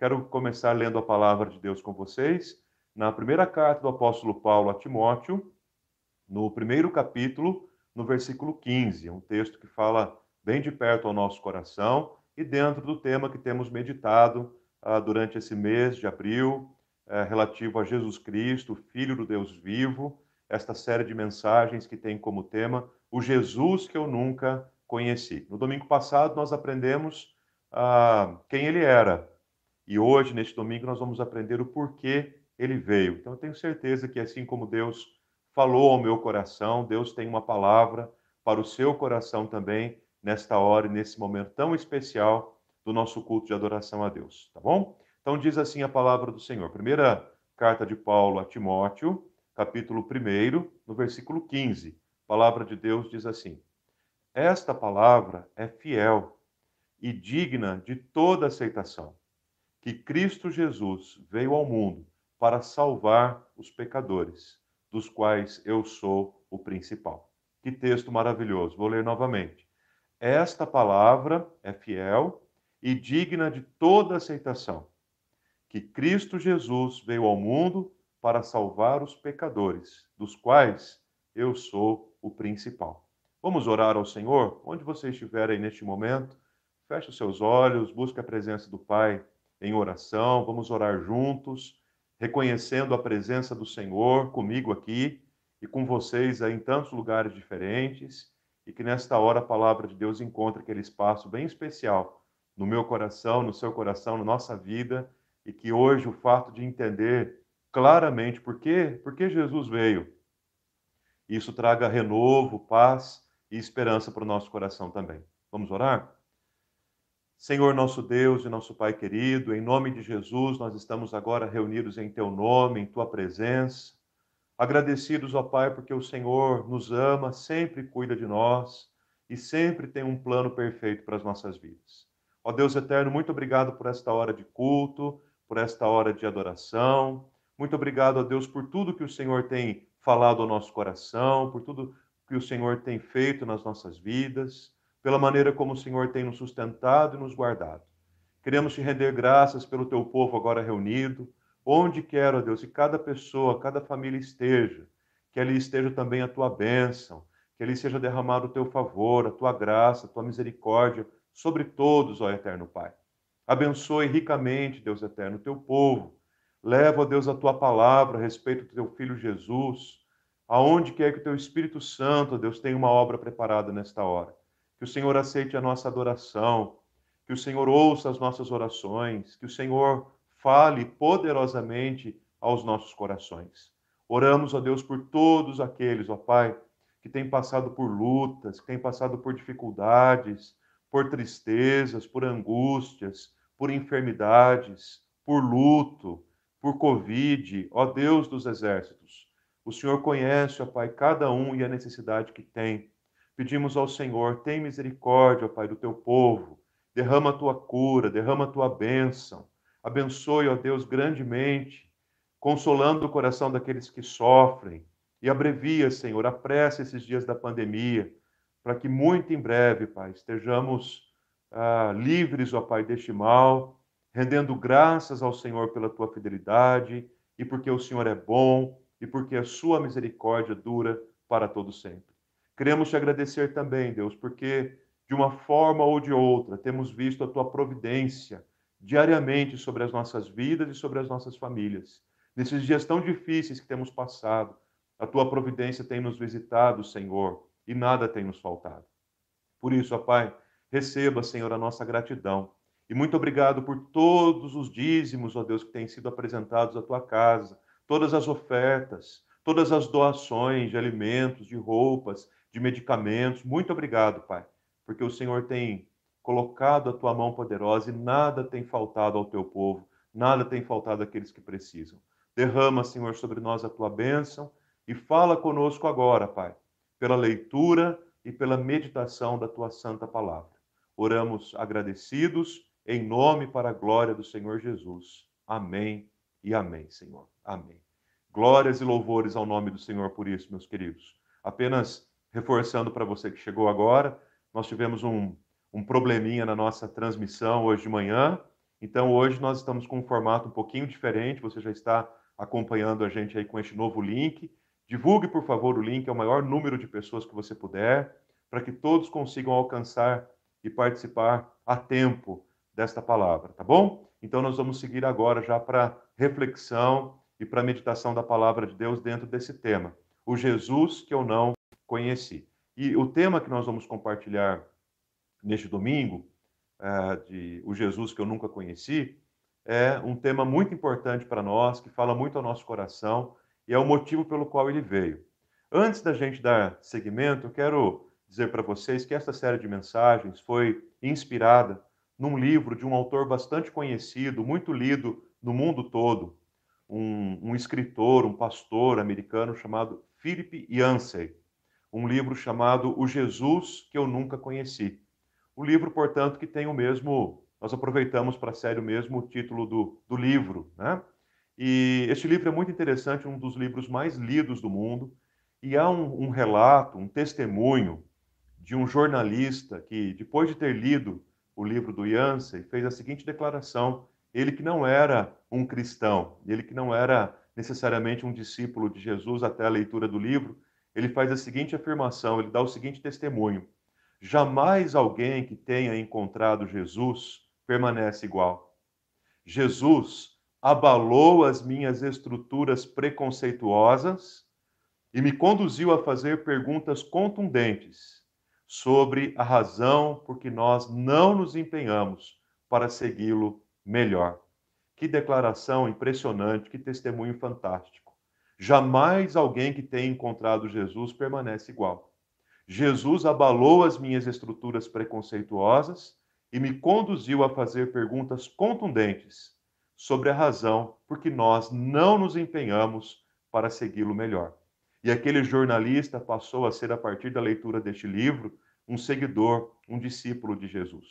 Quero começar lendo a palavra de Deus com vocês, na primeira carta do apóstolo Paulo a Timóteo, no primeiro capítulo, no versículo 15. É um texto que fala bem de perto ao nosso coração e dentro do tema que temos meditado ah, durante esse mês de abril, eh, relativo a Jesus Cristo, Filho do Deus vivo, esta série de mensagens que tem como tema o Jesus que eu nunca conheci. No domingo passado, nós aprendemos ah, quem ele era. E hoje, neste domingo, nós vamos aprender o porquê ele veio. Então, eu tenho certeza que, assim como Deus falou ao meu coração, Deus tem uma palavra para o seu coração também, nesta hora e nesse momento tão especial do nosso culto de adoração a Deus. Tá bom? Então, diz assim a palavra do Senhor. Primeira carta de Paulo a Timóteo, capítulo 1, no versículo 15. A palavra de Deus diz assim: Esta palavra é fiel e digna de toda aceitação, que Cristo Jesus veio ao mundo para salvar os pecadores, dos quais eu sou o principal. Que texto maravilhoso. Vou ler novamente. Esta palavra é fiel e digna de toda aceitação, que Cristo Jesus veio ao mundo para salvar os pecadores, dos quais eu sou o principal. Vamos orar ao Senhor? Onde você estiver aí neste momento, feche os seus olhos, busque a presença do Pai em oração, vamos orar juntos, reconhecendo a presença do Senhor comigo aqui e com vocês aí em tantos lugares diferentes, e que nesta hora a palavra de Deus encontre aquele espaço bem especial no meu coração, no seu coração, na nossa vida, e que hoje o fato de entender claramente por quê? Porque Jesus veio. Isso traga renovo, paz e esperança para o nosso coração também. Vamos orar? Senhor nosso Deus e nosso Pai querido, em nome de Jesus, nós estamos agora reunidos em Teu nome, em Tua presença. Agradecidos, ó Pai, porque o Senhor nos ama, sempre cuida de nós e sempre tem um plano perfeito para as nossas vidas. Ó Deus eterno, muito obrigado por esta hora de culto, por esta hora de adoração. Muito obrigado a Deus por tudo que o Senhor tem falado ao nosso coração, por tudo que o Senhor tem feito nas nossas vidas, pela maneira como o Senhor tem nos sustentado e nos guardado. Queremos te render graças pelo teu povo agora reunido, onde quer, ó Deus, que cada pessoa, cada família esteja, que ali esteja também a tua bênção, que ali seja derramado o teu favor, a tua graça, a tua misericórdia sobre todos, ó Eterno Pai. Abençoe ricamente, Deus eterno, o teu povo Leva, ó Deus, a tua palavra a respeito do teu filho Jesus, aonde quer que o teu Espírito Santo, ó Deus, tenha uma obra preparada nesta hora. Que o Senhor aceite a nossa adoração, que o Senhor ouça as nossas orações, que o Senhor fale poderosamente aos nossos corações. Oramos, ó Deus, por todos aqueles, ó Pai, que têm passado por lutas, que têm passado por dificuldades, por tristezas, por angústias, por enfermidades, por luto, por Covid, ó Deus dos exércitos. O Senhor conhece, ó Pai, cada um e a necessidade que tem. Pedimos ao Senhor, tem misericórdia, ó Pai, do teu povo. Derrama a tua cura, derrama a tua bênção. Abençoe, ó Deus, grandemente, consolando o coração daqueles que sofrem. E abrevia, Senhor, apressa esses dias da pandemia, para que muito em breve, Pai, estejamos ah, livres, ó Pai, deste mal rendendo graças ao Senhor pela tua fidelidade e porque o Senhor é bom e porque a sua misericórdia dura para todo sempre. Queremos te agradecer também, Deus, porque de uma forma ou de outra temos visto a tua providência diariamente sobre as nossas vidas e sobre as nossas famílias. Nesses dias tão difíceis que temos passado, a tua providência tem nos visitado, Senhor, e nada tem nos faltado. Por isso, ó Pai, receba, Senhor, a nossa gratidão e muito obrigado por todos os dízimos, ó Deus, que têm sido apresentados à tua casa, todas as ofertas, todas as doações de alimentos, de roupas, de medicamentos. Muito obrigado, Pai, porque o Senhor tem colocado a tua mão poderosa e nada tem faltado ao teu povo, nada tem faltado àqueles que precisam. Derrama, Senhor, sobre nós a tua bênção e fala conosco agora, Pai, pela leitura e pela meditação da tua santa palavra. Oramos agradecidos em nome para a glória do Senhor Jesus. Amém e amém, Senhor. Amém. Glórias e louvores ao nome do Senhor por isso, meus queridos. Apenas reforçando para você que chegou agora, nós tivemos um, um probleminha na nossa transmissão hoje de manhã Então, hoje nós estamos com um formato um pouquinho diferente, você já está acompanhando a gente aí com este novo link. Divulgue, por favor, o link ao maior número de pessoas que você puder, para que todos consigam alcançar e participar a tempo desta palavra, tá bom? Então, nós vamos seguir agora já para reflexão e para meditação da palavra de Deus dentro desse tema. O Jesus que eu não conheci. E o tema que nós vamos compartilhar neste domingo, é, de O Jesus que eu nunca conheci, é um tema muito importante para nós, que fala muito ao nosso coração e é o motivo pelo qual ele veio. Antes da gente dar seguimento, eu quero dizer para vocês que esta série de mensagens foi inspirada num livro de um autor bastante conhecido, muito lido no mundo todo, um, um escritor, um pastor americano chamado Philip Yancey um livro chamado O Jesus que eu nunca conheci. O livro, portanto, que tem o mesmo, nós aproveitamos para a série o mesmo título do, do livro, né? E este livro é muito interessante, um dos livros mais lidos do mundo, e há um, um relato, um testemunho de um jornalista que, depois de ter lido o livro do Yancey, fez a seguinte declaração: ele que não era um cristão, ele que não era necessariamente um discípulo de Jesus até a leitura do livro, ele faz a seguinte afirmação, ele dá o seguinte testemunho: jamais alguém que tenha encontrado Jesus permanece igual. Jesus abalou as minhas estruturas preconceituosas e me conduziu a fazer perguntas contundentes sobre a razão por que nós não nos empenhamos para segui-lo melhor. Que declaração impressionante, que testemunho fantástico. Jamais alguém que tenha encontrado Jesus permanece igual. Jesus abalou as minhas estruturas preconceituosas e me conduziu a fazer perguntas contundentes sobre a razão por que nós não nos empenhamos para segui-lo melhor. E aquele jornalista passou a ser, a partir da leitura deste livro, um seguidor, um discípulo de Jesus.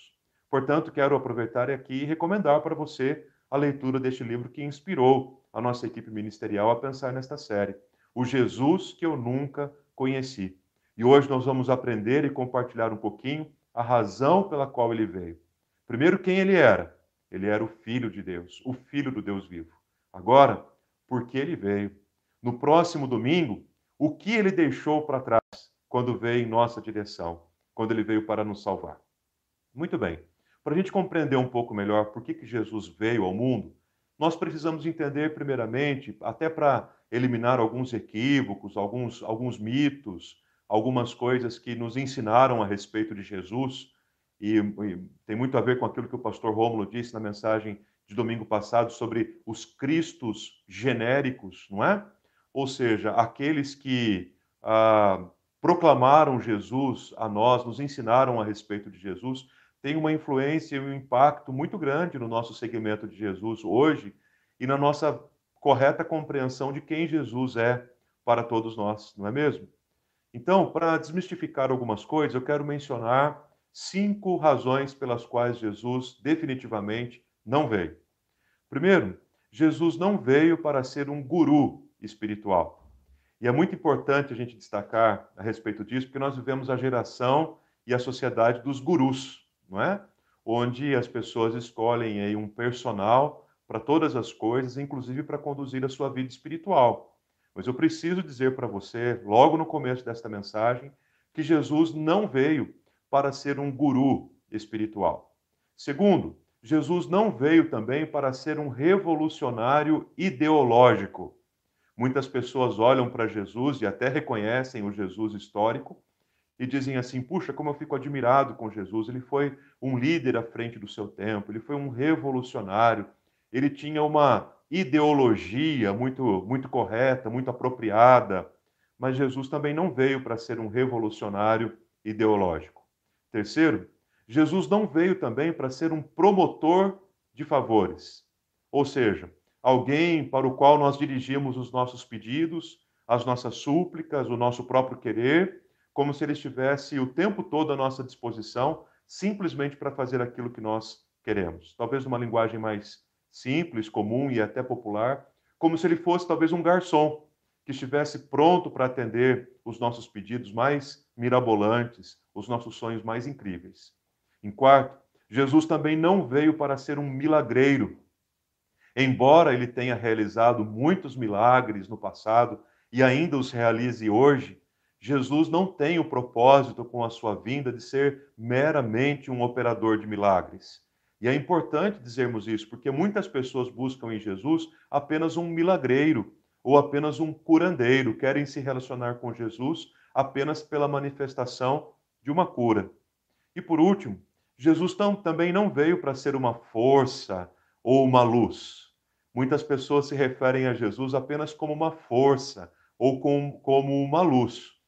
Portanto, quero aproveitar aqui e recomendar para você a leitura deste livro que inspirou a nossa equipe ministerial a pensar nesta série. O Jesus que eu nunca conheci. E hoje nós vamos aprender e compartilhar um pouquinho a razão pela qual ele veio. Primeiro, quem ele era? Ele era o Filho de Deus, o Filho do Deus vivo. Agora, por que ele veio? No próximo domingo, o que ele deixou para trás quando veio em nossa direção, quando ele veio para nos salvar? Muito bem. Para a gente compreender um pouco melhor por que, que Jesus veio ao mundo, nós precisamos entender, primeiramente, até para eliminar alguns equívocos, alguns, alguns mitos, algumas coisas que nos ensinaram a respeito de Jesus, e, e, tem muito a ver com aquilo que o pastor Rômulo disse na mensagem de domingo passado sobre os cristos genéricos, não é? Ou seja, aqueles que ah, proclamaram Jesus a nós, nos ensinaram a respeito de Jesus, tem uma influência e um impacto muito grande no nosso segmento de Jesus hoje e na nossa correta compreensão de quem Jesus é para todos nós, não é mesmo? Então, para desmistificar algumas coisas, eu quero mencionar cinco razões pelas quais Jesus definitivamente não veio. Primeiro, Jesus não veio para ser um guru espiritual. E é muito importante a gente destacar a respeito disso, porque nós vivemos a geração e a sociedade dos gurus não é? Onde as pessoas escolhem aí um personal para todas as coisas, inclusive para conduzir a sua vida espiritual. Mas eu preciso dizer para você, logo no começo desta mensagem, que Jesus não veio para ser um guru espiritual. Segundo, Jesus não veio também para ser um revolucionário ideológico. Muitas pessoas olham para Jesus e até reconhecem o Jesus histórico, e dizem assim: puxa, como eu fico admirado com Jesus. Ele foi um líder à frente do seu tempo, ele foi um revolucionário, ele tinha uma ideologia muito, muito correta, muito apropriada. Mas Jesus também não veio para ser um revolucionário ideológico. Terceiro, Jesus não veio também para ser um promotor de favores, ou seja, alguém para o qual nós dirigimos os nossos pedidos, as nossas súplicas, o nosso próprio querer como se ele estivesse o tempo todo à nossa disposição, simplesmente para fazer aquilo que nós queremos. Talvez numa linguagem mais simples, comum e até popular, como se ele fosse talvez um garçom que estivesse pronto para atender os nossos pedidos mais mirabolantes, os nossos sonhos mais incríveis. Em quarto, Jesus também não veio para ser um milagreiro. Embora ele tenha realizado muitos milagres no passado e ainda os realize hoje, Jesus não tem o propósito com a sua vinda de ser meramente um operador de milagres. E é importante dizermos isso, porque muitas pessoas buscam em Jesus apenas um milagreiro ou apenas um curandeiro, querem se relacionar com Jesus apenas pela manifestação de uma cura. E por último, Jesus também não veio para ser uma força ou uma luz. Muitas pessoas se referem a Jesus apenas como uma força ou com, como uma luz.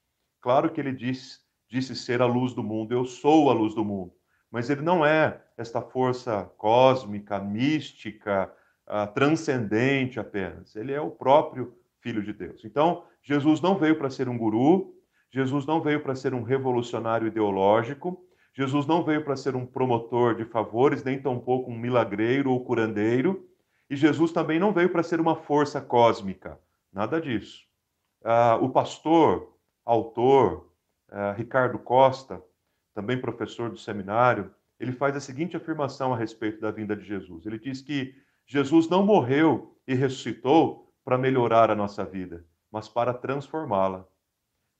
Claro que ele disse, disse ser a luz do mundo, eu sou a luz do mundo. Mas ele não é esta força cósmica, mística, uh, transcendente apenas. Ele é o próprio Filho de Deus. Então, Jesus não veio para ser um guru, Jesus não veio para ser um revolucionário ideológico, Jesus não veio para ser um promotor de favores, nem tampouco um milagreiro ou curandeiro, e Jesus também não veio para ser uma força cósmica, nada disso. Uh, o pastor, autor, uh, Ricardo Costa, também professor do seminário, ele faz a seguinte afirmação a respeito da vinda de Jesus. Ele diz que Jesus não morreu e ressuscitou para melhorar a nossa vida, mas para transformá-la.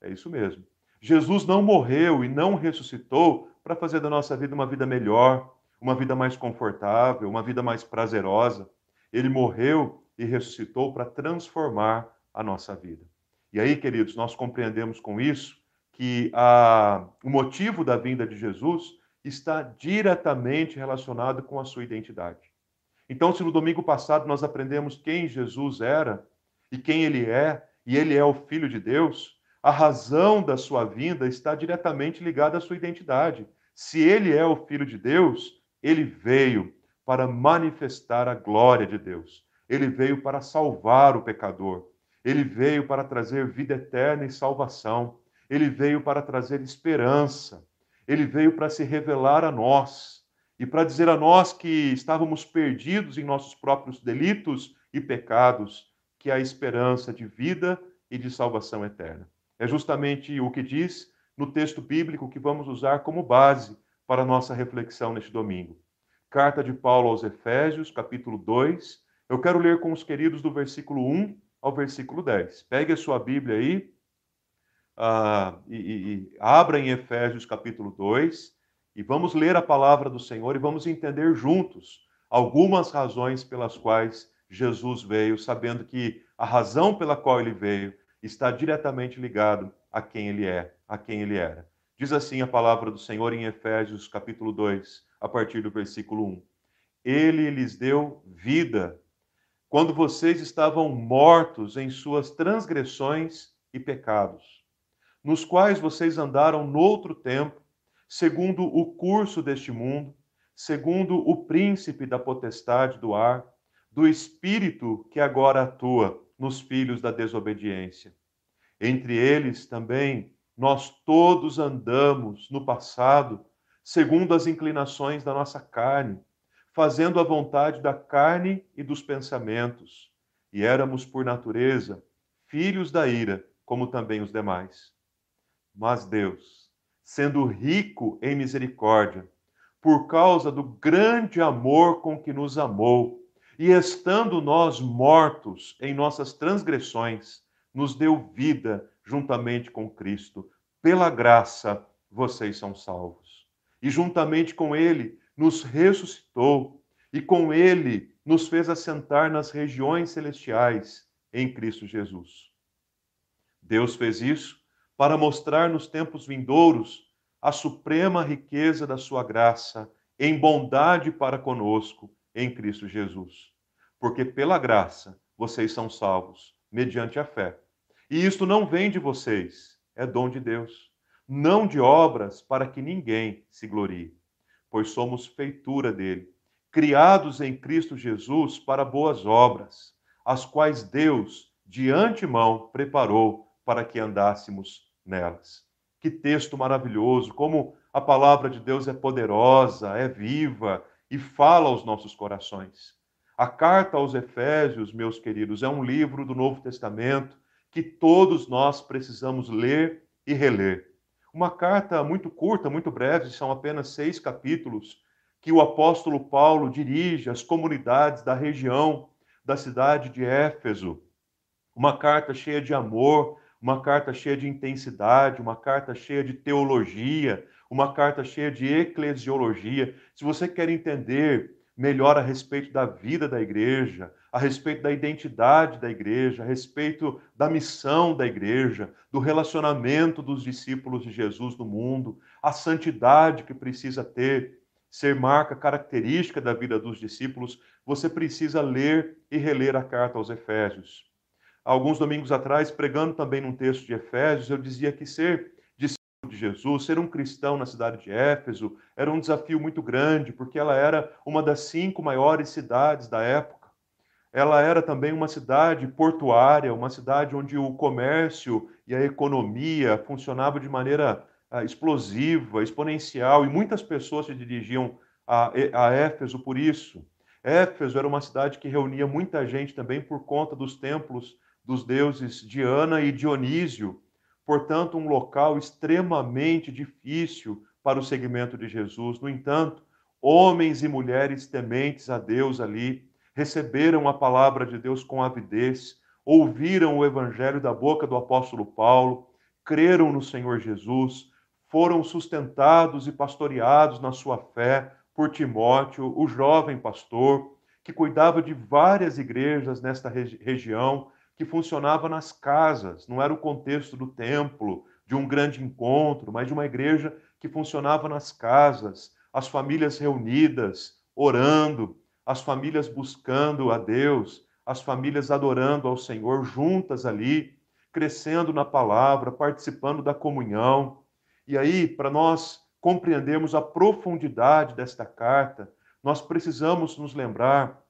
É isso mesmo. Jesus não morreu e não ressuscitou para fazer da nossa vida uma vida melhor, uma vida mais confortável, uma vida mais prazerosa. Ele morreu e ressuscitou para transformar a nossa vida. E aí, queridos, nós compreendemos com isso que a, o motivo da vinda de Jesus está diretamente relacionado com a sua identidade. Então, se no domingo passado nós aprendemos quem Jesus era e quem ele é, e ele é o Filho de Deus, a razão da sua vinda está diretamente ligada à sua identidade. Se ele é o Filho de Deus, ele veio para manifestar a glória de Deus. Ele veio para salvar o pecador. Ele veio para trazer vida eterna e salvação. Ele veio para trazer esperança. Ele veio para se revelar a nós e para dizer a nós que estávamos perdidos em nossos próprios delitos e pecados, que há esperança de vida e de salvação eterna. É justamente o que diz no texto bíblico que vamos usar como base para a nossa reflexão neste domingo. Carta de Paulo aos Efésios, capítulo 2. Eu quero ler com os queridos do versículo 1 ao versículo 10. Pegue a sua Bíblia aí uh, e, e, e abra em Efésios, capítulo 2, e vamos ler a palavra do Senhor e vamos entender juntos algumas razões pelas quais Jesus veio, sabendo que a razão pela qual ele veio está diretamente ligado a quem ele é, a quem ele era. Diz assim a palavra do Senhor em Efésios, capítulo 2, a partir do versículo 1. Ele lhes deu vida quando vocês estavam mortos em suas transgressões e pecados, nos quais vocês andaram noutro tempo, segundo o curso deste mundo, segundo o príncipe da potestade do ar, do espírito que agora atua nos filhos da desobediência. Entre eles também nós todos andamos no passado segundo as inclinações da nossa carne, fazendo a vontade da carne e dos pensamentos, e éramos por natureza filhos da ira, como também os demais. Mas Deus, sendo rico em misericórdia, por causa do grande amor com que nos amou, e estando nós mortos em nossas transgressões, nos deu vida juntamente com Cristo. Pela graça, vocês são salvos. E juntamente com Ele, nos ressuscitou, e com Ele nos fez assentar nas regiões celestiais em Cristo Jesus. Deus fez isso para mostrar nos tempos vindouros a suprema riqueza da Sua graça em bondade para conosco em Cristo Jesus. Porque pela graça vocês são salvos, mediante a fé. E isto não vem de vocês, é dom de Deus, não de obras para que ninguém se glorie, pois somos feitura dele, criados em Cristo Jesus para boas obras, as quais Deus de antemão preparou para que andássemos nelas. Que texto maravilhoso, como a palavra de Deus é poderosa, é viva e fala aos nossos corações. A carta aos Efésios, meus queridos, é um livro do Novo Testamento que todos nós precisamos ler e reler. Uma carta muito curta, muito breve, são apenas seis capítulos, que o apóstolo Paulo dirige às comunidades da região da cidade de Éfeso. Uma carta cheia de amor, uma carta cheia de intensidade, uma carta cheia de teologia, uma carta cheia de eclesiologia. Se você quer entender melhor a respeito da vida da igreja, a respeito da identidade da igreja, a respeito da missão da igreja, do relacionamento dos discípulos de Jesus no mundo, a santidade que precisa ter, ser marca característica da vida dos discípulos, você precisa ler e reler a carta aos Efésios alguns domingos atrás, pregando também num texto de Efésios, eu dizia que ser discípulo de Jesus, ser um cristão na cidade de Éfeso, era um desafio muito grande, porque ela era uma das cinco maiores cidades da época. Ela era também uma cidade portuária, uma cidade onde o comércio e a economia funcionavam de maneira ah, explosiva, exponencial, e muitas pessoas se dirigiam a, a Éfeso por isso. Éfeso era uma cidade que reunia muita gente também por conta dos templos dos deuses Diana e Dionísio, portanto, um local extremamente difícil para o segmento de Jesus. No entanto, homens e mulheres tementes a Deus ali receberam a palavra de Deus com avidez, ouviram o evangelho da boca do apóstolo Paulo, creram no Senhor Jesus, foram sustentados e pastoreados na sua fé por Timóteo, o jovem pastor, que cuidava de várias igrejas nesta regi região que funcionava nas casas, não era o contexto do templo, de um grande encontro, mas de uma igreja que funcionava nas casas, as famílias reunidas, orando, as famílias buscando a Deus, as famílias adorando ao Senhor juntas ali, crescendo na palavra, participando da comunhão. E aí, para nós compreendermos a profundidade desta carta, nós precisamos nos lembrar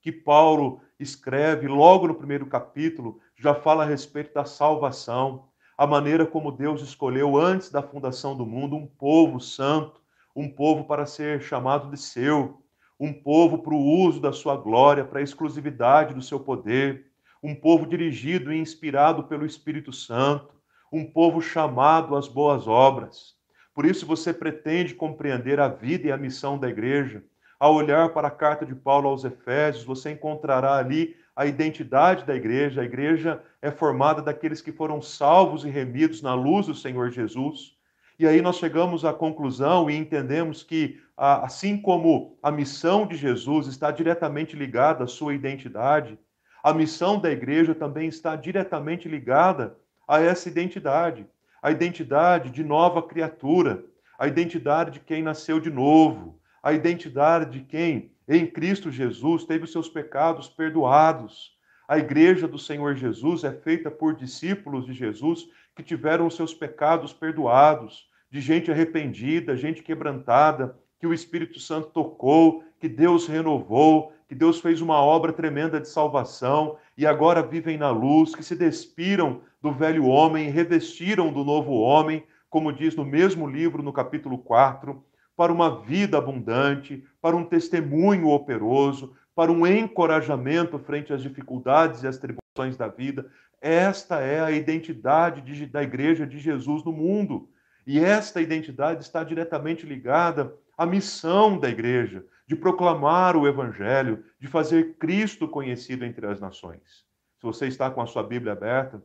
que Paulo escreve logo no primeiro capítulo, já fala a respeito da salvação, a maneira como Deus escolheu antes da fundação do mundo um povo santo, um povo para ser chamado de seu, um povo para o uso da sua glória, para a exclusividade do seu poder, um povo dirigido e inspirado pelo Espírito Santo, um povo chamado às boas obras. Por isso você pretende compreender a vida e a missão da igreja, ao olhar para a carta de Paulo aos Efésios, você encontrará ali a identidade da igreja. A igreja é formada daqueles que foram salvos e remidos na luz do Senhor Jesus. E aí nós chegamos à conclusão e entendemos que, assim como a missão de Jesus está diretamente ligada à sua identidade, a missão da igreja também está diretamente ligada a essa identidade, a identidade de nova criatura, a identidade de quem nasceu de novo, a identidade de quem, em Cristo Jesus, teve os seus pecados perdoados. A igreja do Senhor Jesus é feita por discípulos de Jesus que tiveram os seus pecados perdoados, de gente arrependida, gente quebrantada, que o Espírito Santo tocou, que Deus renovou, que Deus fez uma obra tremenda de salvação e agora vivem na luz, que se despiram do velho homem, revestiram do novo homem, como diz no mesmo livro, no capítulo 4 para uma vida abundante, para um testemunho operoso, para um encorajamento frente às dificuldades e às tribulações da vida. Esta é a identidade de, da igreja de Jesus no mundo. E esta identidade está diretamente ligada à missão da igreja, de proclamar o evangelho, de fazer Cristo conhecido entre as nações. Se você está com a sua Bíblia aberta,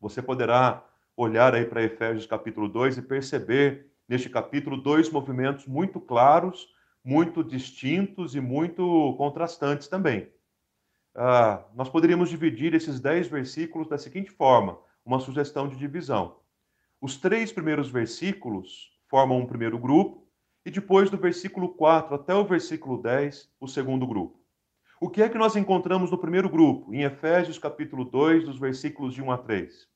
você poderá olhar aí para Efésios capítulo 2 e perceber neste capítulo dois movimentos muito claros, muito distintos e muito contrastantes também. Ah, nós poderíamos dividir esses dez versículos da seguinte forma: uma sugestão de divisão. Os três primeiros versículos formam um primeiro grupo, e depois do versículo 4 até o versículo 10, o segundo grupo. O que é que nós encontramos no primeiro grupo, em Efésios capítulo 2, dos versículos de 1 a 3?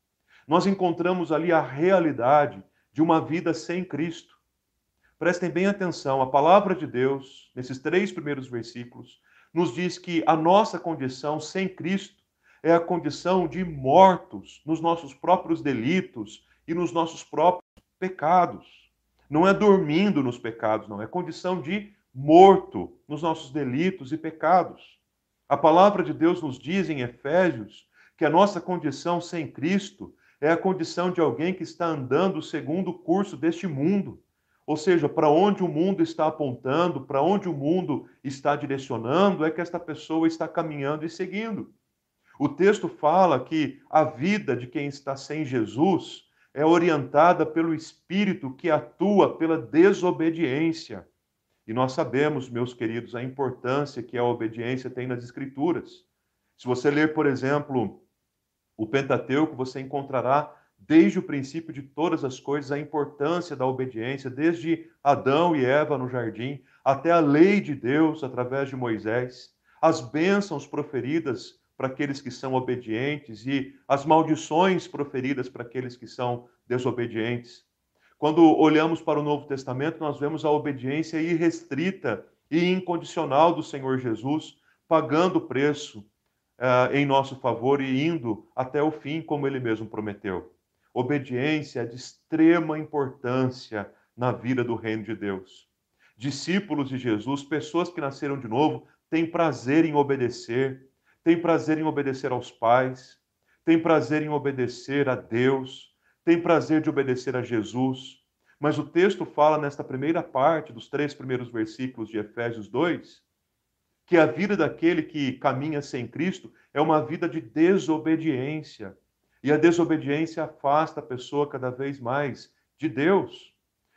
Nós encontramos ali a realidade de uma vida sem Cristo. Prestem bem atenção, a palavra de Deus, nesses três primeiros versículos, nos diz que a nossa condição sem Cristo é a condição de mortos nos nossos próprios delitos e nos nossos próprios pecados. Não é dormindo nos pecados, não, é condição de morto nos nossos delitos e pecados. A palavra de Deus nos diz em Efésios que a nossa condição sem Cristo é a condição de alguém que está andando segundo o curso deste mundo, ou seja, para onde o mundo está apontando, para onde o mundo está direcionando, é que esta pessoa está caminhando e seguindo. O texto fala que a vida de quem está sem Jesus é orientada pelo espírito que atua pela desobediência. E nós sabemos, meus queridos, a importância que a obediência tem nas Escrituras. Se você ler, por exemplo, o Pentateuco, você encontrará desde o princípio de todas as coisas, a importância da obediência, desde Adão e Eva no jardim, até a lei de Deus através de Moisés, as bênçãos proferidas para aqueles que são obedientes e as maldições proferidas para aqueles que são desobedientes. Quando olhamos para o Novo Testamento, nós vemos a obediência irrestrita e incondicional do Senhor Jesus, pagando o preço uh, em nosso favor e indo até o fim, como ele mesmo prometeu. Obediência é de extrema importância na vida do reino de Deus. Discípulos de Jesus, pessoas que nasceram de novo, têm prazer em obedecer, têm prazer em obedecer aos pais, têm prazer em obedecer a Deus, têm prazer de obedecer a Jesus. Mas o texto fala nesta primeira parte, dos três primeiros versículos de Efésios 2, que a vida daquele que caminha sem Cristo é uma vida de desobediência e a desobediência afasta a pessoa cada vez mais de Deus.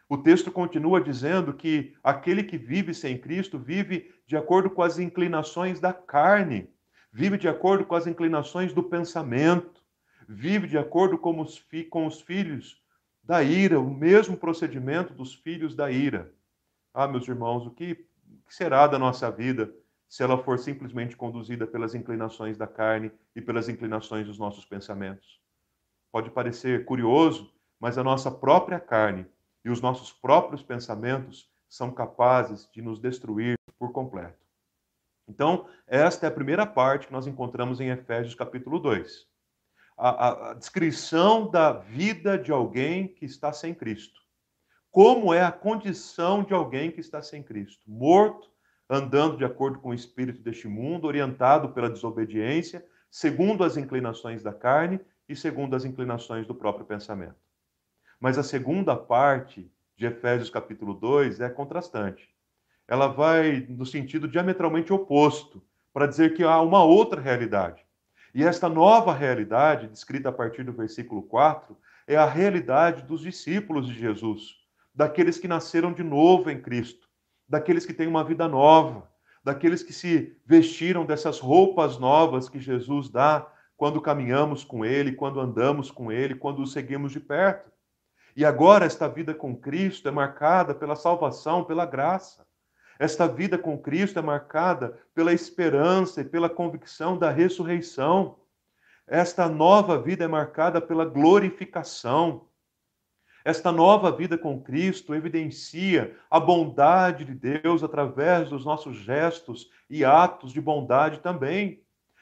O texto continua dizendo que aquele que vive sem Cristo vive de acordo com as inclinações da carne, vive de acordo com as inclinações do pensamento, vive de acordo com os, com os filhos da ira, o mesmo procedimento dos filhos da ira. Ah, meus irmãos, o que será da nossa vida se ela for simplesmente conduzida pelas inclinações da carne e pelas inclinações dos nossos pensamentos. Pode parecer curioso, mas a nossa própria carne e os nossos próprios pensamentos são capazes de nos destruir por completo. Então, esta é a primeira parte que nós encontramos em Efésios capítulo 2. A, a, a descrição da vida de alguém que está sem Cristo. Como é a condição de alguém que está sem Cristo? Morto, andando de acordo com o espírito deste mundo, orientado pela desobediência, segundo as inclinações da carne e segundo as inclinações do próprio pensamento. Mas a segunda parte de Efésios capítulo 2 é contrastante. Ela vai no sentido diametralmente oposto, para dizer que há uma outra realidade. E esta nova realidade, descrita a partir do versículo 4, é a realidade dos discípulos de Jesus, daqueles que nasceram de novo em Cristo, daqueles que têm uma vida nova, daqueles que se vestiram dessas roupas novas que Jesus dá quando caminhamos com Ele, quando andamos com Ele, quando o seguimos de perto. E agora esta vida com Cristo é marcada pela salvação, pela graça. Esta vida com Cristo é marcada pela esperança e pela convicção da ressurreição. Esta nova vida é marcada pela glorificação. Esta nova vida com Cristo evidencia a bondade de Deus através dos nossos gestos e atos de bondade também.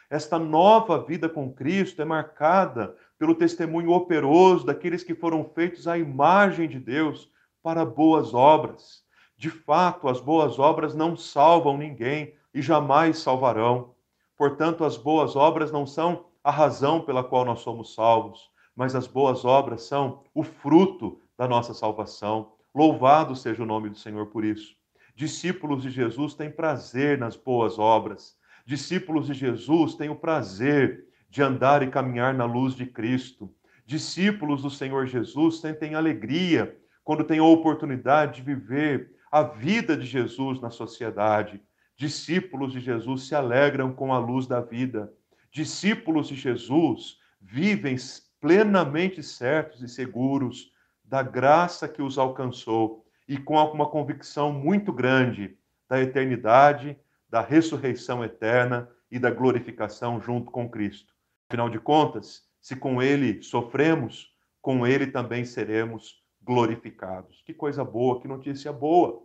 Esta nova vida com Cristo é marcada pelo testemunho operoso daqueles que foram feitos à imagem de Deus para boas obras. De fato, as boas obras não salvam ninguém e jamais salvarão. Portanto, as boas obras não são a razão pela qual nós somos salvos mas as boas obras são o fruto da nossa salvação. Louvado seja o nome do Senhor por isso. Discípulos de Jesus têm prazer nas boas obras. Discípulos de Jesus têm o prazer de andar e caminhar na luz de Cristo. Discípulos do Senhor Jesus sentem alegria quando têm a oportunidade de viver a vida de Jesus na sociedade. Discípulos de Jesus se alegram com a luz da vida. Discípulos de Jesus vivem plenamente certos e seguros da graça que os alcançou e com uma convicção muito grande da eternidade, da ressurreição eterna e da glorificação junto com Cristo. Afinal de contas, se com ele sofremos, com ele também seremos glorificados. Que coisa boa, que notícia boa.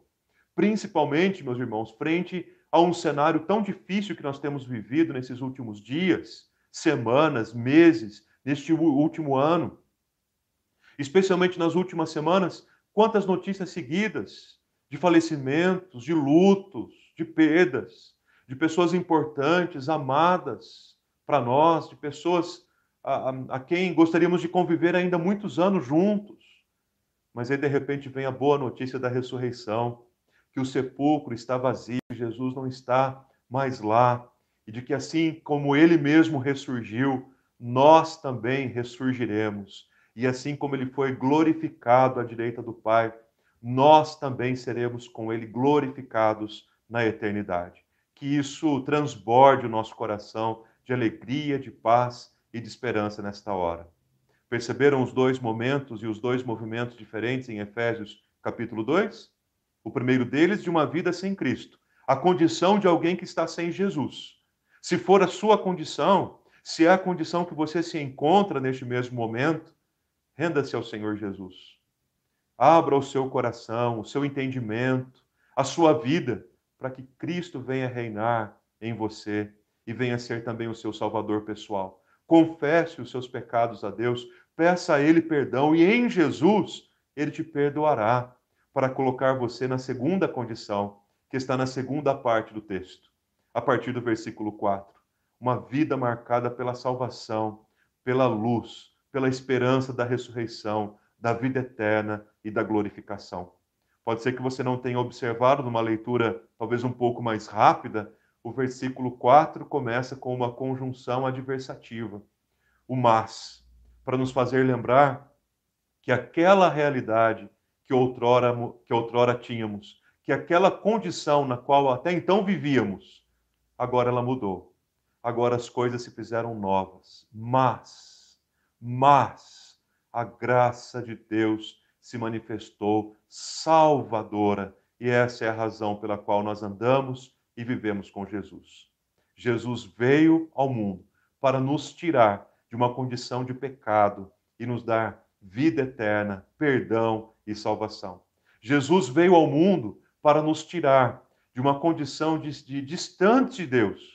Principalmente, meus irmãos, frente a um cenário tão difícil que nós temos vivido nesses últimos dias, semanas, meses, neste último ano, especialmente nas últimas semanas, quantas notícias seguidas de falecimentos, de lutos, de perdas, de pessoas importantes, amadas para nós, de pessoas a, a, a, quem gostaríamos de conviver ainda muitos anos juntos. Mas aí de repente vem a boa notícia da ressurreição, que o sepulcro está vazio, Jesus não está mais lá, e de que assim como ele mesmo ressurgiu, nós também ressurgiremos. E assim como ele foi glorificado à direita do Pai, nós também seremos com ele glorificados na eternidade. Que isso transborde o nosso coração de alegria, de paz e de esperança nesta hora. Perceberam os dois momentos e os dois movimentos diferentes em Efésios capítulo 2? O primeiro deles de uma vida sem Cristo, a condição de alguém que está sem Jesus. Se for a sua condição, se é a condição que você se encontra neste mesmo momento, renda-se ao Senhor Jesus. Abra o seu coração, o seu entendimento, a sua vida, para que Cristo venha reinar em você e venha ser também o seu salvador pessoal. Confesse os seus pecados a Deus, peça a Ele perdão e em Jesus Ele te perdoará para colocar você na segunda condição, que está na segunda parte do texto, a partir do versículo 4. Uma vida marcada pela salvação, pela luz, pela esperança da ressurreição, da vida eterna e da glorificação. Pode ser que você não tenha observado numa leitura talvez um pouco mais rápida, o versículo 4 começa com uma conjunção adversativa, o mas, para nos fazer lembrar que aquela realidade que outrora, que outrora tínhamos, que aquela condição na qual até então vivíamos, agora ela mudou. Agora as coisas se fizeram novas. Mas, mas, a graça de Deus se manifestou salvadora. E essa é a razão pela qual nós andamos e vivemos com Jesus. Jesus veio ao mundo para nos tirar de uma condição de pecado e nos dar vida eterna, perdão e salvação. Jesus veio ao mundo para nos tirar de uma condição de, de distante de Deus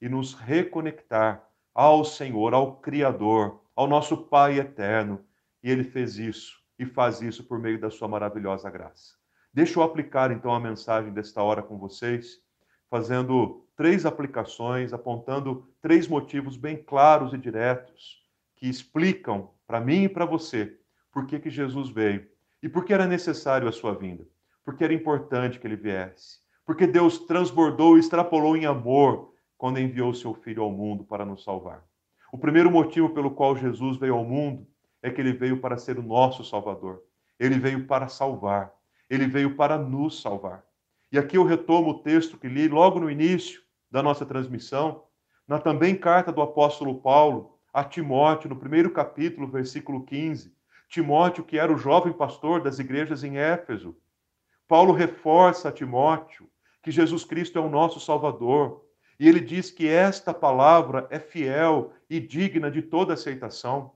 e nos reconectar ao Senhor, ao Criador, ao nosso Pai eterno. E ele fez isso e faz isso por meio da sua maravilhosa graça. Deixa eu aplicar então a mensagem desta hora com vocês fazendo três aplicações, apontando três motivos bem claros e diretos que explicam para mim e para você por que, que Jesus veio e por que era necessário a sua vinda, porque era importante que ele viesse, porque Deus transbordou e extrapolou em amor quando enviou seu Filho ao mundo para nos salvar. O primeiro motivo pelo qual Jesus veio ao mundo é que ele veio para ser o nosso Salvador. Ele veio para salvar. Ele veio para nos salvar. E aqui eu retomo o texto que li logo no início da nossa transmissão, na também carta do apóstolo Paulo a Timóteo, no primeiro capítulo, versículo 15. Timóteo, que era o jovem pastor das igrejas em Éfeso. Paulo reforça a Timóteo que Jesus Cristo é o nosso Salvador. E ele diz que esta palavra é fiel e digna de toda aceitação.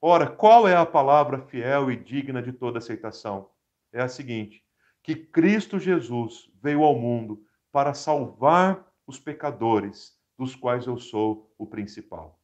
Ora, qual é a palavra fiel e digna de toda aceitação? É a seguinte: que Cristo Jesus veio ao mundo para salvar os pecadores, dos quais eu sou o principal.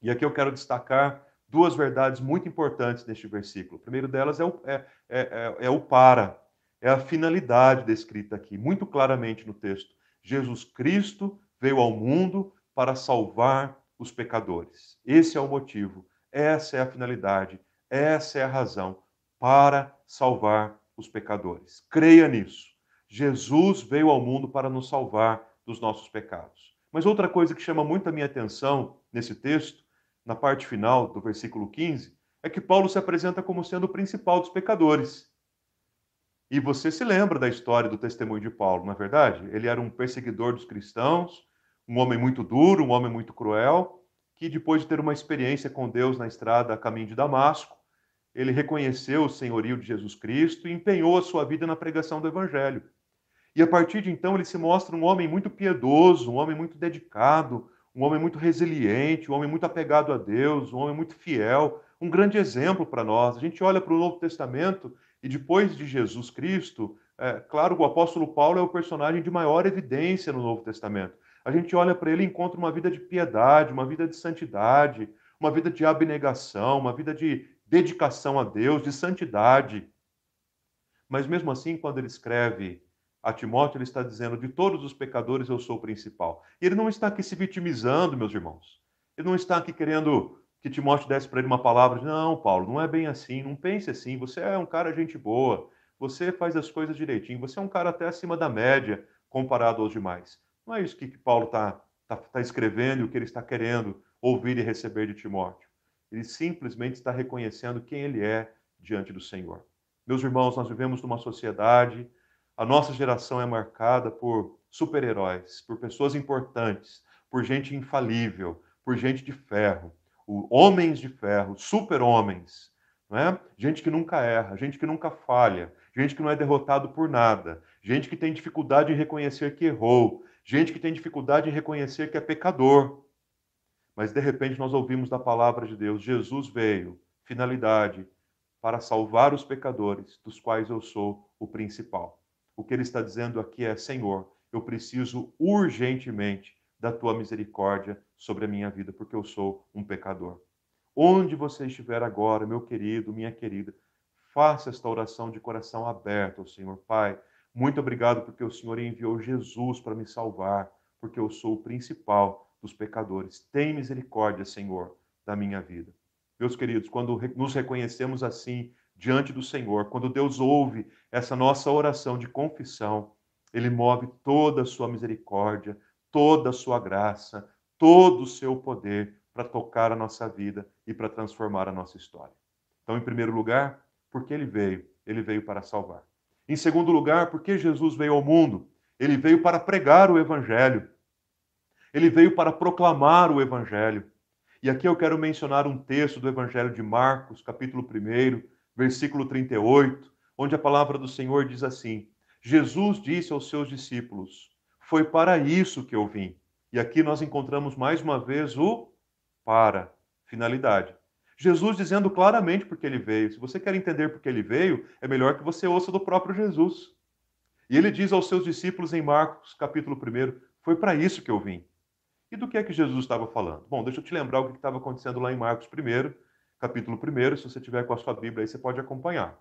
E aqui eu quero destacar duas verdades muito importantes neste versículo. O primeiro delas é o, é, é, é, é o para, é a finalidade descrita aqui, muito claramente no texto. Jesus Cristo veio ao mundo para salvar os pecadores. Esse é o motivo, essa é a finalidade, essa é a razão para salvar os pecadores. Creia nisso. Jesus veio ao mundo para nos salvar dos nossos pecados. Mas outra coisa que chama muito a minha atenção nesse texto, na parte final do versículo 15, é que Paulo se apresenta como sendo o principal dos pecadores. E você se lembra da história do testemunho de Paulo, não é verdade? Ele era um perseguidor dos cristãos, um homem muito duro, um homem muito cruel, que depois de ter uma experiência com Deus na estrada a caminho de Damasco, ele reconheceu o senhorio de Jesus Cristo e empenhou a sua vida na pregação do Evangelho. E a partir de então ele se mostra um homem muito piedoso, um homem muito dedicado, um homem muito resiliente, um homem muito apegado a Deus, um homem muito fiel, um grande exemplo para nós. A gente olha para o Novo Testamento e depois de Jesus Cristo, é, claro, o apóstolo Paulo é o personagem de maior evidência no Novo Testamento. A gente olha para ele e encontra uma vida de piedade, uma vida de santidade, uma vida de abnegação, uma vida de dedicação a Deus, de santidade. Mas mesmo assim, quando ele escreve a Timóteo, ele está dizendo: de todos os pecadores eu sou o principal. E ele não está aqui se vitimizando, meus irmãos. Ele não está aqui querendo que Timóteo desse para ele uma palavra de, não, Paulo, não é bem assim, não pense assim, você é um cara gente boa, você faz as coisas direitinho, você é um cara até acima da média comparado aos demais. Não é isso que, que Paulo está tá, tá escrevendo e o que ele está querendo ouvir e receber de Timóteo. Ele simplesmente está reconhecendo quem ele é diante do Senhor. Meus irmãos, nós vivemos numa sociedade, a nossa geração é marcada por super-heróis, por pessoas importantes, por gente infalível, por gente de ferro, homens de ferro, super-homens, é? gente que nunca erra, gente que nunca falha, gente que não é derrotado por nada, gente que tem dificuldade em reconhecer que errou, gente que tem dificuldade em reconhecer que é pecador. Mas de repente nós ouvimos da palavra de Deus: Jesus veio, finalidade, para salvar os pecadores, dos quais eu sou o principal. O que ele está dizendo aqui é: Senhor, eu preciso urgentemente da tua misericórdia sobre a minha vida, porque eu sou um pecador. Onde você estiver agora, meu querido, minha querida, faça esta oração de coração aberto ao Senhor. Pai, muito obrigado porque o Senhor enviou Jesus para me salvar, porque eu sou o principal dos pecadores. Tem misericórdia, Senhor, da minha vida. Meus queridos, quando nos reconhecemos assim diante do Senhor, quando Deus ouve essa nossa oração de confissão, ele move toda a sua misericórdia, toda a sua graça, todo o seu poder para tocar a nossa vida e para transformar a nossa história. Então, em primeiro lugar, porque ele veio? Ele veio para salvar. Em segundo lugar, porque Jesus veio ao mundo? Ele veio para pregar o evangelho. Ele veio para proclamar o evangelho. E aqui eu quero mencionar um texto do evangelho de Marcos, capítulo 1, versículo 38, onde a palavra do Senhor diz assim: Jesus disse aos seus discípulos: foi para isso que eu vim. E aqui nós encontramos mais uma vez o para, finalidade. Jesus dizendo claramente porque ele veio. Se você quer entender porque ele veio, é melhor que você ouça do próprio Jesus. E ele diz aos seus discípulos em Marcos, capítulo 1, foi para isso que eu vim. E do que é que Jesus estava falando? Bom, deixa eu te lembrar o que estava acontecendo lá em Marcos 1, capítulo 1. Se você tiver com a sua Bíblia aí, você pode acompanhar.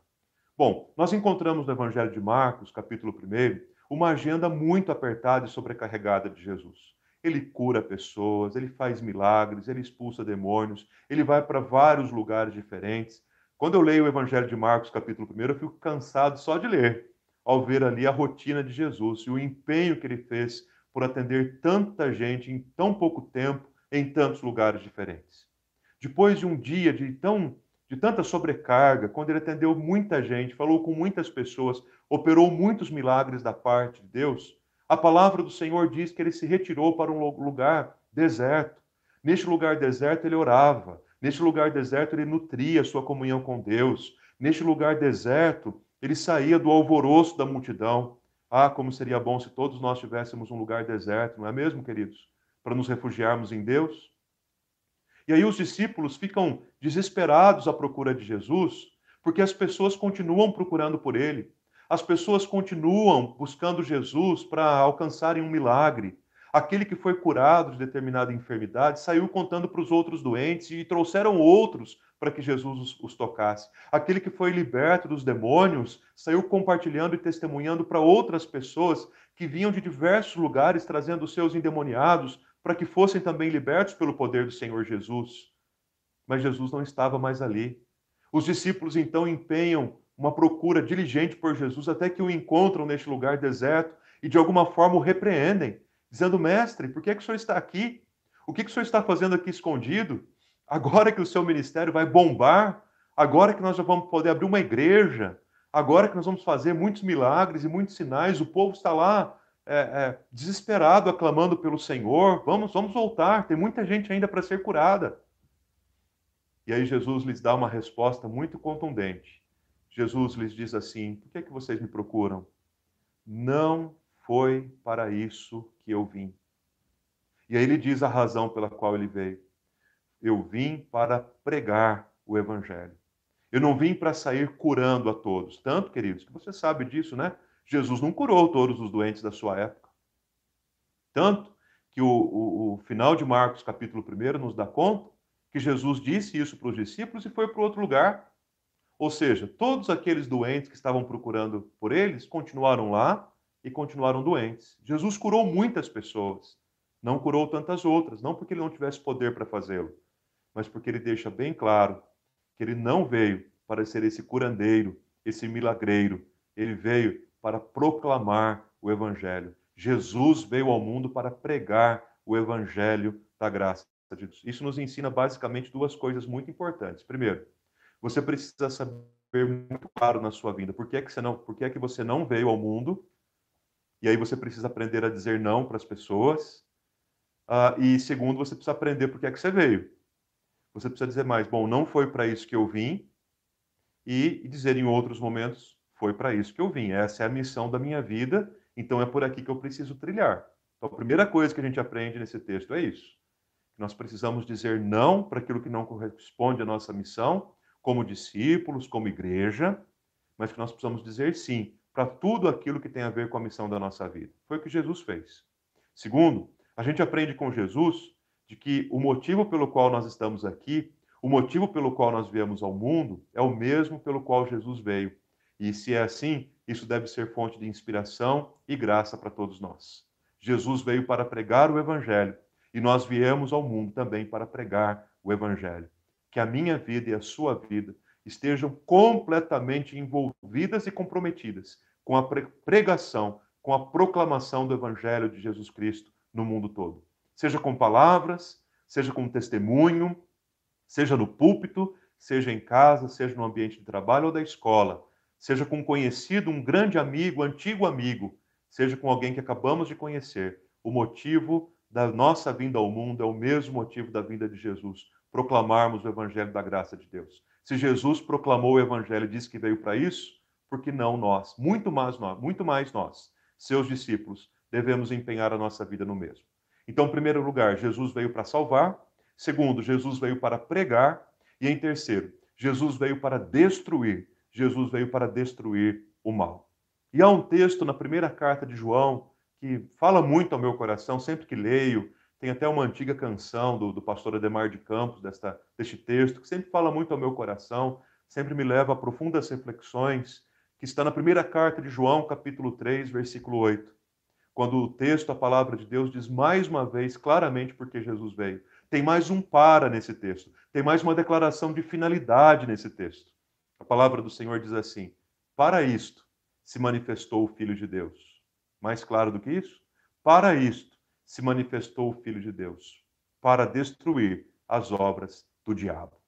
Bom, nós encontramos no Evangelho de Marcos, capítulo 1, uma agenda muito apertada e sobrecarregada de Jesus. Ele cura pessoas, ele faz milagres, ele expulsa demônios, ele vai para vários lugares diferentes. Quando eu leio o Evangelho de Marcos, capítulo 1, eu fico cansado só de ler, ao ver ali a rotina de Jesus e o empenho que ele fez por atender tanta gente em tão pouco tempo, em tantos lugares diferentes. Depois de um dia de tão de tanta sobrecarga, quando ele atendeu muita gente, falou com muitas pessoas, operou muitos milagres da parte de Deus, a palavra do Senhor diz que ele se retirou para um lugar deserto. Neste lugar deserto ele orava, neste lugar deserto ele nutria sua comunhão com Deus, neste lugar deserto ele saía do alvoroço da multidão. Ah, como seria bom se todos nós tivéssemos um lugar deserto, não é mesmo, queridos? Para nos refugiarmos em Deus. E aí os discípulos ficam desesperados à procura de Jesus, porque as pessoas continuam procurando por ele. As pessoas continuam buscando Jesus para alcançarem um milagre. Aquele que foi curado de determinada enfermidade saiu contando para os outros doentes e trouxeram outros para que Jesus os, os, tocasse. Aquele que foi liberto dos demônios saiu compartilhando e testemunhando para outras pessoas que vinham de diversos lugares trazendo seus endemoniados para que fossem também libertos pelo poder do Senhor Jesus. Mas Jesus não estava mais ali. Os discípulos então empenham uma procura diligente por Jesus até que o encontram neste lugar deserto e de alguma forma o repreendem, dizendo: Mestre, por que, é que o senhor está aqui? O que, que o senhor está fazendo aqui escondido? Agora que o seu ministério vai bombar, agora que nós já vamos poder abrir uma igreja, agora que nós vamos fazer muitos milagres e muitos sinais, o povo está lá é, é, desesperado, aclamando pelo Senhor. Vamos, vamos voltar. Tem muita gente ainda para ser curada. E aí Jesus lhes dá uma resposta muito contundente. Jesus lhes diz assim: Por que, é que vocês me procuram? Não foi para isso que eu vim. E aí ele diz a razão pela qual ele veio. Eu vim para pregar o evangelho. Eu não vim para sair curando a todos. Tanto, queridos, que você sabe disso, né? Jesus não curou todos os doentes da sua época. Tanto que o, o, o final de Marcos, capítulo 1, nos dá conta que Jesus disse isso para os discípulos e foi para outro lugar. Ou seja, todos aqueles doentes que estavam procurando por eles continuaram lá e continuaram doentes. Jesus curou muitas pessoas, não curou tantas outras, não porque ele não tivesse poder para fazê-lo, mas porque ele deixa bem claro que ele não veio para ser esse curandeiro, esse milagreiro. Ele veio para proclamar o evangelho. Jesus veio ao mundo para pregar o evangelho da graça de Deus. Isso nos ensina basicamente duas coisas muito importantes. Primeiro, você precisa saber muito claro na sua vida por que é que você não, por que é que você não veio ao mundo. E aí você precisa aprender a dizer não para as pessoas. Uh, e segundo, você precisa aprender por que é que você veio. Você precisa dizer mais, bom, não foi para isso que eu vim. E, e dizer em outros momentos, foi para isso que eu vim. Essa é a missão da minha vida então é por aqui que eu preciso trilhar. Então a primeira coisa que a gente aprende nesse texto é isso. Nós precisamos dizer não para aquilo que não corresponde à nossa missão, como discípulos, como igreja, mas que nós precisamos dizer sim para tudo aquilo que tem a ver com a missão da nossa vida. Foi o que Jesus fez. Segundo, a gente aprende com Jesus de que o motivo pelo qual nós estamos aqui, o motivo pelo qual nós viemos ao mundo, é o mesmo pelo qual Jesus veio. E se é assim, isso deve ser fonte de inspiração e graça para todos nós. Jesus veio para pregar o Evangelho e nós viemos ao mundo também para pregar o Evangelho. Que a minha vida e a sua vida estejam completamente envolvidas e comprometidas com a pregação, com a proclamação do Evangelho de Jesus Cristo no mundo todo. Seja com palavras, seja com testemunho, seja no púlpito, seja em casa, seja no ambiente de trabalho ou da escola seja com um conhecido, um grande amigo, antigo amigo, seja com alguém que acabamos de conhecer. O motivo da nossa vinda ao mundo é o mesmo motivo da vinda de Jesus proclamarmos o evangelho da graça de Deus. Se Jesus proclamou o evangelho e disse que veio para isso, por que não nós, muito mais nós, muito mais nós, seus discípulos, devemos empenhar a nossa vida no mesmo. Então, em primeiro lugar, Jesus veio para salvar. Segundo, Jesus veio para pregar. E em terceiro, Jesus veio para destruir Jesus veio para destruir o mal. E há um texto na primeira carta de João que fala muito ao meu coração, sempre que leio. Tem até uma antiga canção do, do pastor Ademar de Campos, desta, deste texto, que sempre fala muito ao meu coração, sempre me leva a profundas reflexões, que está na primeira carta de João, capítulo 3, versículo 8. Quando o texto, a palavra de Deus, diz mais uma vez claramente porque Jesus veio. Tem mais um para nesse texto, tem mais uma declaração de finalidade nesse texto. A palavra do Senhor diz assim: Para isto se manifestou o Filho de Deus. Mais claro do que isso? Para isto se manifestou o Filho de Deus, para destruir as obras do diabo.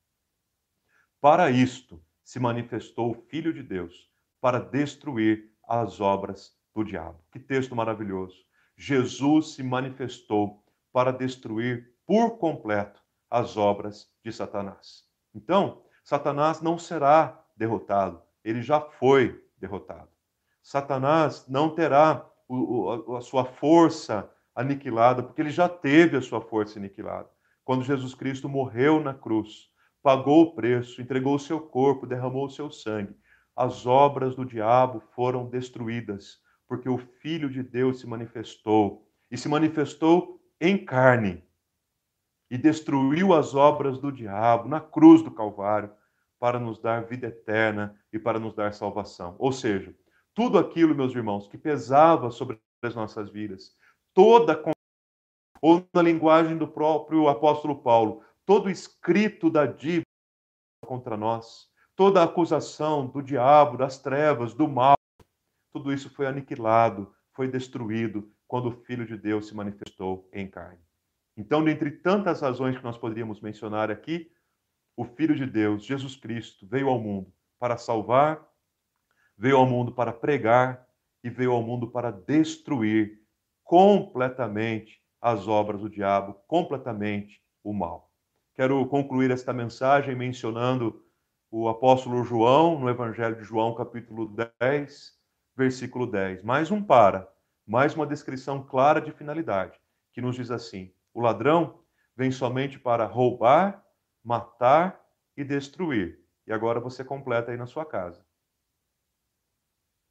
Para isto se manifestou o Filho de Deus, para destruir as obras do diabo. Que texto maravilhoso! Jesus se manifestou para destruir por completo as obras de Satanás. Então, Satanás não será derrotado, ele já foi derrotado. Satanás não terá a sua força aniquilada, porque ele já teve a sua força aniquilada. Quando Jesus Cristo morreu na cruz, pagou o preço, entregou o seu corpo, derramou o seu sangue, as obras do diabo foram destruídas, porque o Filho de Deus se manifestou e se manifestou em carne e destruiu as obras do diabo na cruz do Calvário para nos dar vida eterna e para nos dar salvação. Ou seja, tudo aquilo, meus irmãos, que pesava sobre as nossas vidas, toda ou na linguagem do próprio apóstolo Paulo, todo escrito da dívida contra nós, toda acusação do diabo, das trevas, do mal, tudo isso foi aniquilado, foi destruído quando o Filho de Deus se manifestou em carne. Então, dentre tantas razões que nós poderíamos mencionar aqui, o Filho de Deus, Jesus Cristo, veio ao mundo para salvar, veio ao mundo para pregar e veio ao mundo para destruir completamente as obras do diabo, completamente o mal. Quero concluir esta mensagem mencionando o apóstolo João, no Evangelho de João, capítulo 10, versículo 10. Mais um para, mais uma descrição clara de finalidade, que nos diz assim: o ladrão vem somente para roubar, matar e destruir. E agora você completa aí na sua casa.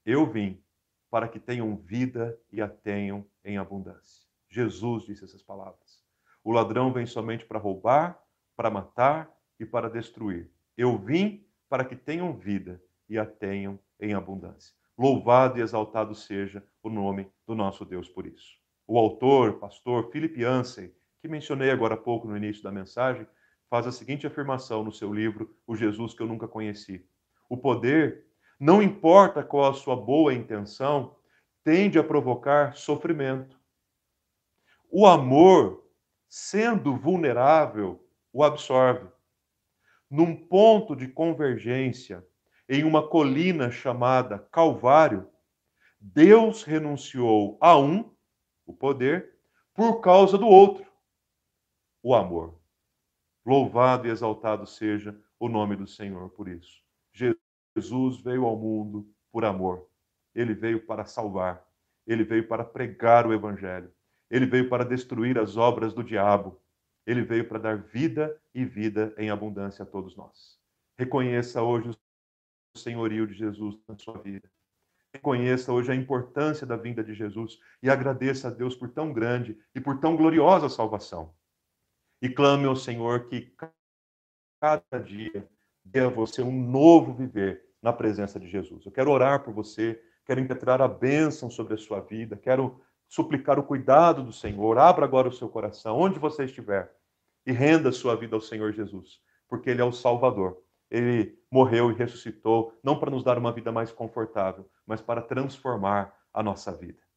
Eu vim para que tenham vida e a tenham em abundância. Jesus disse essas palavras. O ladrão vem somente para roubar, para matar e para destruir. Eu vim para que tenham vida e a tenham em abundância. Louvado e exaltado seja o nome do nosso Deus por isso. O autor, pastor Philip Yancey, que mencionei agora há pouco no início da mensagem, faz a seguinte afirmação no seu livro, O Jesus que eu nunca conheci. O poder, não importa qual a sua boa intenção, tende a provocar sofrimento. O amor, sendo vulnerável, o absorve. Num ponto de convergência, em uma colina chamada Calvário, Deus renunciou a um, o poder, por causa do outro, o amor. Louvado e exaltado seja o nome do Senhor por isso. Jesus veio ao mundo por amor. Ele veio para salvar. Ele veio para pregar o evangelho. Ele veio para destruir as obras do diabo. Ele veio para dar vida e vida em abundância a todos nós. Reconheça hoje o senhorio de Jesus na sua vida. Reconheça hoje a importância da vinda de Jesus e agradeça a Deus por tão grande e por tão gloriosa salvação. E clame ao Senhor que cada dia dê a você um novo viver na presença de Jesus. Eu quero orar por você, quero impetrar a bênção sobre a sua vida, quero suplicar o cuidado do Senhor. Abra agora o seu coração, onde você estiver, e renda a sua vida ao Senhor Jesus, porque Ele é o Salvador. Ele morreu e ressuscitou, não para nos dar uma vida mais confortável, mas para transformar a nossa vida.